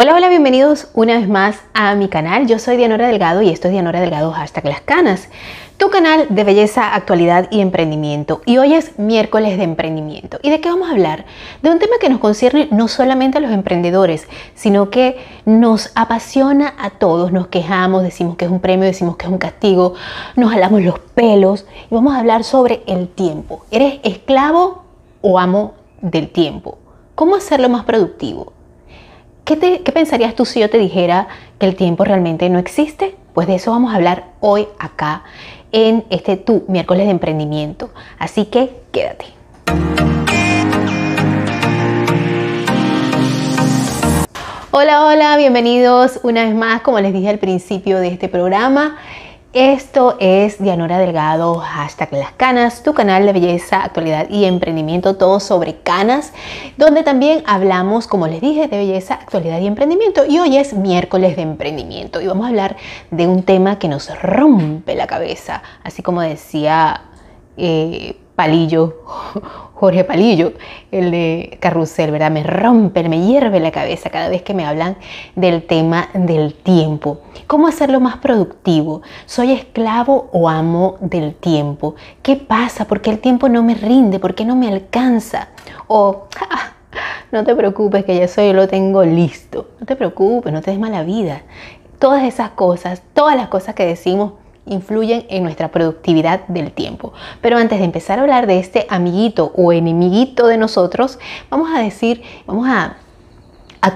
Hola, hola, bienvenidos una vez más a mi canal. Yo soy Dianora Delgado y esto es Dianora Delgado hashtag las canas, tu canal de belleza, actualidad y emprendimiento. Y hoy es miércoles de emprendimiento. ¿Y de qué vamos a hablar? De un tema que nos concierne no solamente a los emprendedores, sino que nos apasiona a todos. Nos quejamos, decimos que es un premio, decimos que es un castigo, nos jalamos los pelos y vamos a hablar sobre el tiempo. ¿Eres esclavo o amo del tiempo? ¿Cómo hacerlo más productivo? ¿Qué, pensarías tú si yo te dijera que el tiempo realmente no existe? Pues de eso vamos a hablar hoy acá en este tu miércoles de emprendimiento. Así que quédate. Hola, hola, bienvenidos una vez más, como les dije al principio de este programa. Esto es Dianora Delgado, hashtag Las Canas, tu canal de belleza, actualidad y emprendimiento, todo sobre canas, donde también hablamos, como les dije, de belleza, actualidad y emprendimiento. Y hoy es miércoles de emprendimiento y vamos a hablar de un tema que nos rompe la cabeza, así como decía eh, Palillo, Jorge Palillo, el de Carrusel, ¿verdad? Me rompe, me hierve la cabeza cada vez que me hablan del tema del tiempo. ¿Cómo hacerlo más productivo? ¿Soy esclavo o amo del tiempo? ¿Qué pasa? ¿Por qué el tiempo no me rinde? ¿Por qué no me alcanza? O, no te preocupes que ya eso yo lo tengo listo. No te preocupes, no te des mala vida. Todas esas cosas, todas las cosas que decimos influyen en nuestra productividad del tiempo. Pero antes de empezar a hablar de este amiguito o enemiguito de nosotros, vamos a decir, vamos a,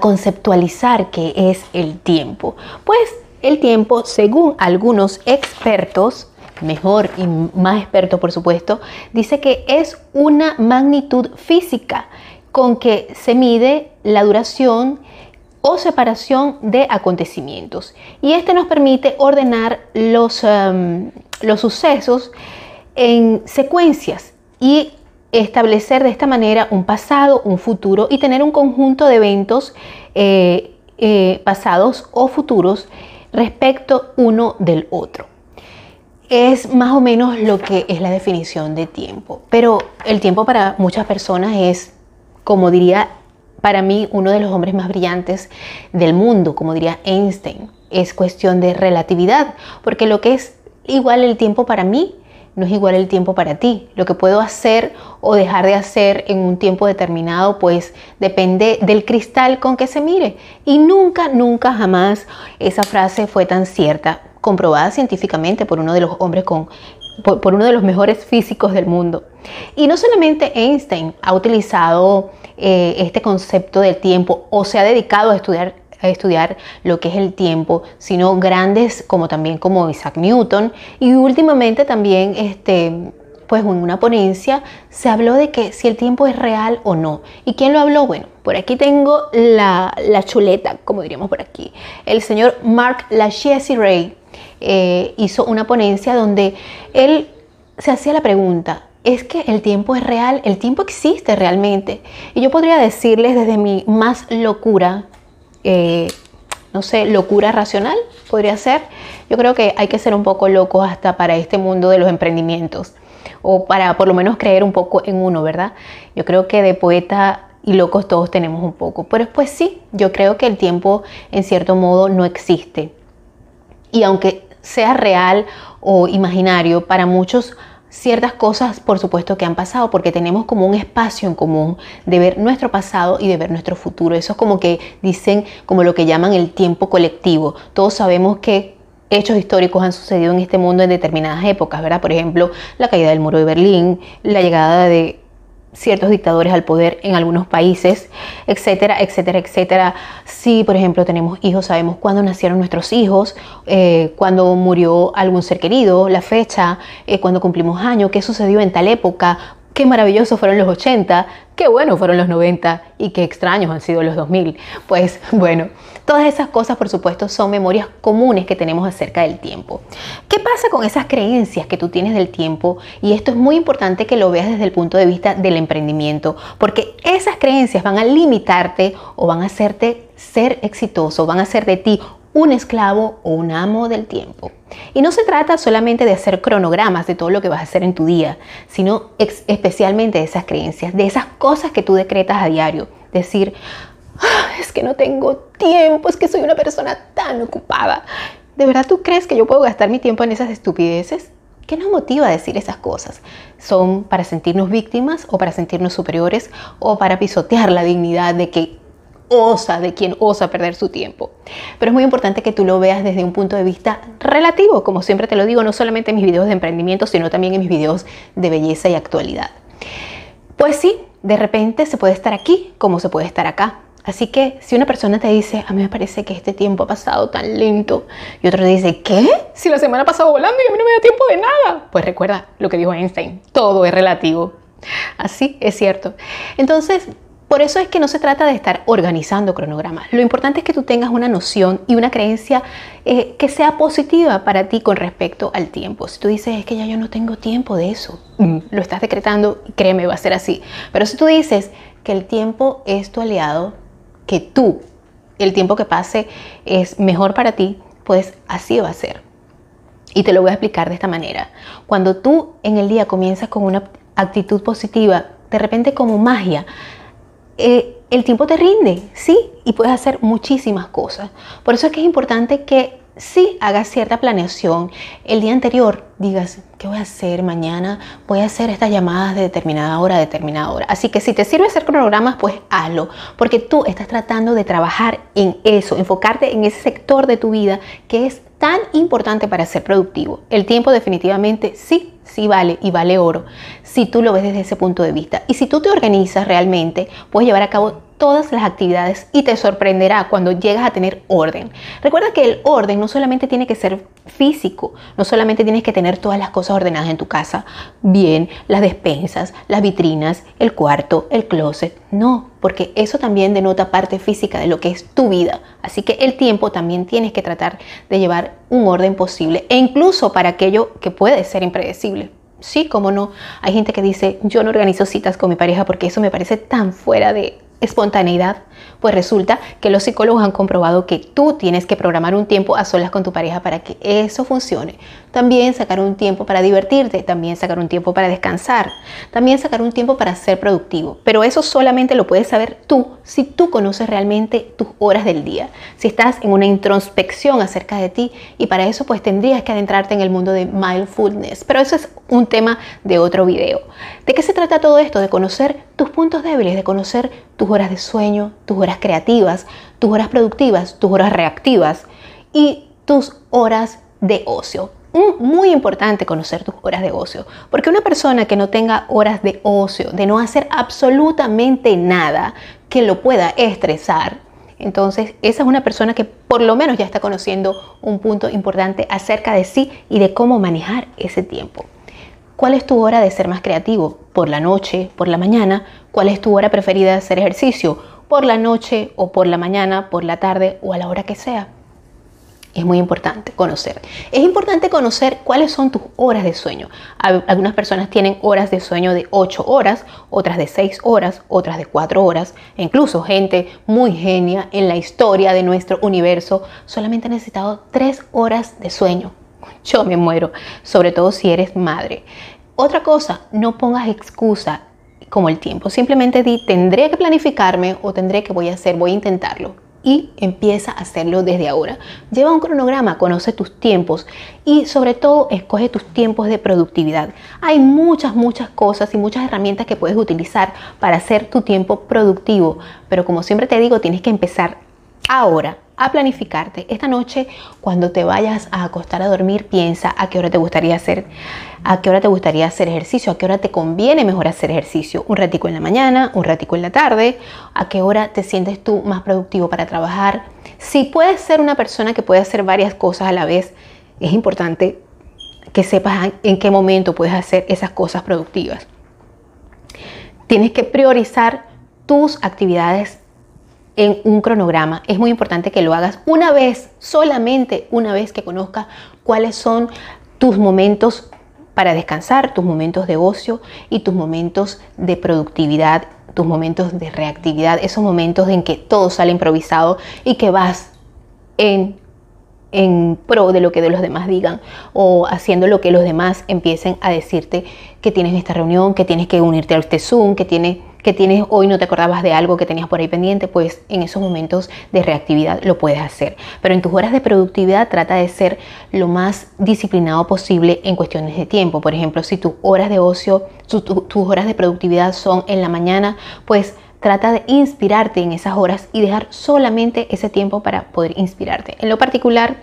conceptualizar qué es el tiempo. Pues el tiempo, según algunos expertos, mejor y más experto por supuesto, dice que es una magnitud física con que se mide la duración o separación de acontecimientos. Y este nos permite ordenar los, em, los sucesos en secuencias y establecer de esta manera un pasado, un futuro y tener un conjunto de eventos eh, eh, pasados o futuros respecto uno del otro. Es más o menos lo que es la definición de tiempo, pero el tiempo para muchas personas es, como diría para mí uno de los hombres más brillantes del mundo, como diría Einstein. Es cuestión de relatividad, porque lo que es igual el tiempo para mí no es igual el tiempo para ti. Lo que puedo hacer o dejar de hacer en un tiempo determinado, pues depende del cristal con que se mire. Y nunca, nunca, jamás esa frase fue tan cierta, comprobada científicamente por uno de los hombres con por, uno de los mejores físicos del mundo. Y no solamente Einstein ha utilizado eh, este concepto del tiempo o se ha dedicado a estudiar a estudiar lo que es el tiempo, sino grandes como también como Isaac Newton y últimamente también este pues en una ponencia se habló de que si el tiempo es real o no. ¿Y quién lo habló? Bueno, por aquí tengo la, la chuleta, como diríamos por aquí. El señor Mark Lachaise Ray eh, hizo una ponencia donde él se hacía la pregunta, ¿es que el tiempo es real? ¿El tiempo existe realmente? Y yo podría decirles desde mi más locura, eh, no sé, locura racional, podría ser. Yo creo que hay que ser un poco locos hasta para este mundo de los emprendimientos, o para por lo menos creer un poco en uno, ¿verdad? Yo creo que de poeta y locos todos tenemos un poco, pero pues sí, yo creo que el tiempo en cierto modo no existe. Y aunque sea real o imaginario, para muchos ciertas cosas, por supuesto, que han pasado, porque tenemos como un espacio en común de ver nuestro pasado y de ver nuestro futuro. Eso es como que dicen, como lo que llaman el tiempo colectivo. Todos sabemos que hechos históricos han sucedido en este mundo en determinadas épocas, ¿verdad? Por ejemplo, la caída del muro de Berlín, la llegada de ciertos dictadores al poder en algunos países, etcétera, etcétera, etcétera. Si, por ejemplo, tenemos hijos, sabemos cuándo nacieron nuestros hijos, eh, cuándo murió algún ser querido, la fecha, eh, cuándo cumplimos años, qué sucedió en tal época, qué maravillosos fueron los 80, qué buenos fueron los 90 y qué extraños han sido los 2000. Pues bueno, todas esas cosas por supuesto son memorias comunes que tenemos acerca del tiempo. ¿Qué pasa con esas creencias que tú tienes del tiempo? Y esto es muy importante que lo veas desde el punto de vista del emprendimiento, porque esas creencias van a limitarte o van a hacerte ser exitoso, van a hacer de ti un esclavo o un amo del tiempo. Y no se trata solamente de hacer cronogramas de todo lo que vas a hacer en tu día, sino especialmente de esas creencias, de esas cosas que tú decretas a diario. Decir, Ah, es que no tengo tiempo, es que soy una persona tan ocupada. ¿De verdad tú crees que yo puedo gastar mi tiempo en esas estupideces? ¿Qué nos motiva a decir esas cosas? ¿Son para sentirnos víctimas o para sentirnos superiores o para pisotear la dignidad de que osa, de quien osa perder su tiempo? Pero es muy importante que tú lo veas desde un punto de vista relativo, como siempre te lo digo, no solamente en mis videos de emprendimiento, sino también en mis videos de belleza y actualidad. Pues sí, de repente se puede estar aquí como se puede estar acá. Así que si una persona te dice, a mí me parece que este tiempo ha pasado tan lento, y otro te dice, ¿qué? Si la semana ha pasado volando y a mí no me da tiempo de nada. Pues recuerda lo que dijo Einstein, todo es relativo. Así es cierto. Entonces, por eso es que no se trata de estar organizando cronogramas. Lo importante es que tú tengas una noción y una creencia eh, que sea positiva para ti con respecto al tiempo. Si tú dices, es que ya yo no tengo tiempo de eso, mm. lo estás decretando, créeme, va a ser así. Pero si tú dices que el tiempo es tu aliado, que tú, el tiempo que pase es mejor para ti, pues así va a ser. Y te lo voy a explicar de esta manera. Cuando tú en el día comienzas con una actitud positiva, de repente como magia, eh, el tiempo te rinde, ¿sí? Y puedes hacer muchísimas cosas. Por eso es que es importante que sí hagas cierta planeación. El día anterior digas, ¿qué voy a hacer mañana? Voy a hacer estas llamadas de determinada hora a determinada hora. Así que si te sirve hacer cronogramas, pues hazlo, porque tú estás tratando de trabajar en eso, enfocarte en ese sector de tu vida que es tan importante para ser productivo. El tiempo definitivamente sí, sí vale y vale oro si tú lo ves desde ese punto de vista. Y si tú te organizas realmente, puedes llevar a cabo todas las actividades y te sorprenderá cuando llegas a tener orden. Recuerda que el orden no solamente tiene que ser físico, no solamente tienes que tener todas las cosas ordenadas en tu casa, bien, las despensas, las vitrinas, el cuarto, el closet, no, porque eso también denota parte física de lo que es tu vida. Así que el tiempo también tienes que tratar de llevar un orden posible e incluso para aquello que puede ser impredecible. Sí, como no. Hay gente que dice, yo no organizo citas con mi pareja porque eso me parece tan fuera de espontaneidad, pues resulta que los psicólogos han comprobado que tú tienes que programar un tiempo a solas con tu pareja para que eso funcione. También sacar un tiempo para divertirte, también sacar un tiempo para descansar, también sacar un tiempo para ser productivo. Pero eso solamente lo puedes saber tú si tú conoces realmente tus horas del día, si estás en una introspección acerca de ti y para eso pues tendrías que adentrarte en el mundo de mindfulness. Pero eso es un tema de otro video. ¿De qué se trata todo esto? De conocer tus puntos débiles, de conocer tus horas de sueño, horas creativas, tus horas productivas, tus horas reactivas y tus horas de ocio. Muy importante conocer tus horas de ocio, porque una persona que no tenga horas de ocio, de no hacer absolutamente nada que lo pueda estresar, entonces esa es una persona que por lo menos ya está conociendo un punto importante acerca de sí y de cómo manejar ese tiempo. ¿Cuál es tu hora de ser más creativo? ¿Por la noche? ¿Por la mañana? ¿Cuál es tu hora preferida de hacer ejercicio? ¿Por la noche o por la mañana, por la tarde o a la hora que sea? Es muy importante conocer. Es importante conocer cuáles son tus horas de sueño. Algunas personas tienen horas de sueño de 8 horas, otras de 6 horas, otras de 4 horas. E incluso gente muy genia en la historia de nuestro universo solamente ha necesitado 3 horas de sueño. Yo me muero, sobre todo si eres madre. Otra cosa, no pongas excusa como el tiempo. Simplemente di, tendré que planificarme o tendré que voy a hacer, voy a intentarlo. Y empieza a hacerlo desde ahora. Lleva un cronograma, conoce tus tiempos y sobre todo escoge tus tiempos de productividad. Hay muchas, muchas cosas y muchas herramientas que puedes utilizar para hacer tu tiempo productivo. Pero como siempre te digo, tienes que empezar ahora a planificarte. Esta noche, cuando te vayas a acostar a dormir, piensa a qué hora te gustaría hacer, a qué hora te gustaría hacer ejercicio, a qué hora te conviene mejor hacer ejercicio. Un ratico en la mañana, un ratico en la tarde, a qué hora te sientes tú más productivo para trabajar. Si puedes ser una persona que puede hacer varias cosas a la vez, es importante que sepas en qué momento puedes hacer esas cosas productivas. Tienes que priorizar tus actividades en un cronograma. Es muy importante que lo hagas una vez, solamente una vez que conozcas cuáles son tus momentos para descansar, tus momentos de ocio y tus momentos de productividad, tus momentos de reactividad, esos momentos en que todo sale improvisado y que vas en, en pro de lo que de los demás digan o haciendo lo que los demás empiecen a decirte que tienes esta reunión, que tienes que unirte a este Zoom, que tienes que tienes hoy, no te acordabas de algo que tenías por ahí pendiente, pues en esos momentos de reactividad lo puedes hacer. Pero en tus horas de productividad trata de ser lo más disciplinado posible en cuestiones de tiempo. Por ejemplo, si tus horas de ocio, tus horas de productividad son en la mañana, pues trata de inspirarte en esas horas y dejar solamente ese tiempo para poder inspirarte. En lo particular,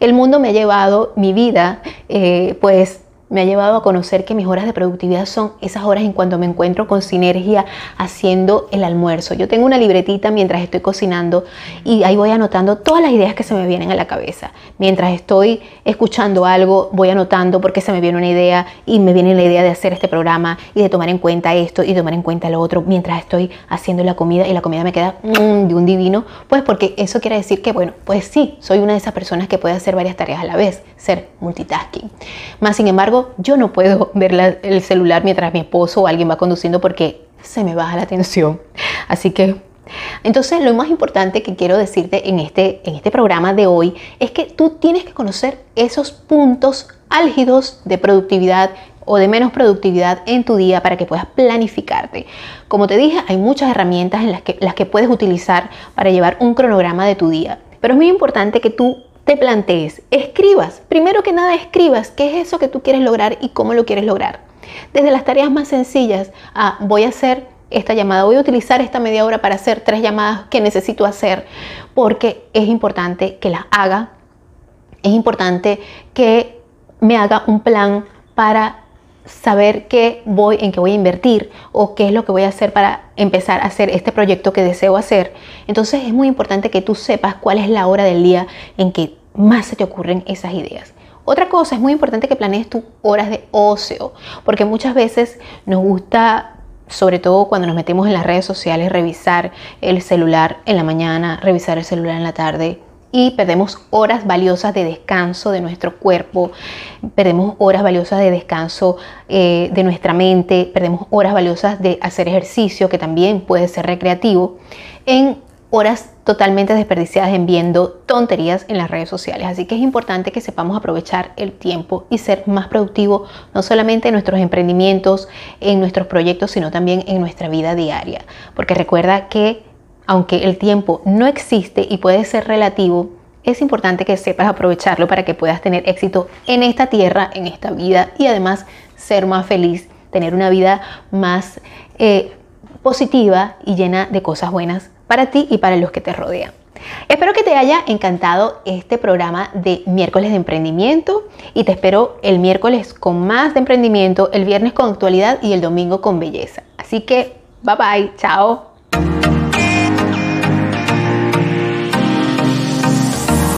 el mundo me ha llevado mi vida, eh, pues me ha llevado a conocer que mis horas de productividad son esas horas en cuando me encuentro con sinergia haciendo el almuerzo. Yo tengo una libretita mientras estoy cocinando y ahí voy anotando todas las ideas que se me vienen a la cabeza. Mientras estoy escuchando algo, voy anotando porque se me viene una idea y me viene la idea de hacer este programa y de tomar en cuenta esto y tomar en cuenta lo otro mientras estoy haciendo la comida y la comida me queda mm, de un divino. Pues porque eso quiere decir que, bueno, pues sí, soy una de esas personas que puede hacer varias tareas a la vez, ser multitasking. Más sin embargo, yo no puedo ver el celular mientras mi esposo o alguien va conduciendo porque se me baja la atención. Así que, entonces lo más importante que quiero decirte en este, en este programa de hoy es que tú tienes que conocer esos puntos álgidos de productividad o de menos productividad en tu día para que puedas planificarte. Como te dije, hay muchas herramientas en las que, las que puedes utilizar para llevar un cronograma de tu día. Pero es muy importante que tú te plantees, escribas, primero que nada escribas qué es eso que tú quieres lograr y cómo lo quieres lograr. Desde las tareas más sencillas, a voy a hacer esta llamada, voy a utilizar esta media hora para hacer tres llamadas que necesito hacer, porque es importante que las haga, es importante que me haga un plan para saber qué voy, en qué voy a invertir o qué es lo que voy a hacer para empezar a hacer este proyecto que deseo hacer. Entonces es muy importante que tú sepas cuál es la hora del día en que más se te ocurren esas ideas. Otra cosa, es muy importante que planees tus horas de ocio, porque muchas veces nos gusta sobre todo cuando nos metemos en las redes sociales, revisar el celular en la mañana, revisar el celular en la tarde, y perdemos horas valiosas de descanso de nuestro cuerpo, perdemos horas valiosas de descanso eh, de nuestra mente, perdemos horas valiosas de hacer ejercicio, que también puede ser recreativo, en horas totalmente desperdiciadas en viendo tonterías en las redes sociales. Así que es importante que sepamos aprovechar el tiempo y ser más productivo, no solamente en nuestros emprendimientos, en nuestros proyectos, sino también en nuestra vida diaria. Porque recuerda que aunque el tiempo no existe y puede ser relativo, es importante que sepas aprovecharlo para que puedas tener éxito en esta tierra, en esta vida y además ser más feliz, tener una vida más eh, positiva y llena de cosas buenas para ti y para los que te rodean. Espero que te haya encantado este programa de miércoles de emprendimiento y te espero el miércoles con más de emprendimiento, el viernes con actualidad y el domingo con belleza. Así que, bye bye, chao.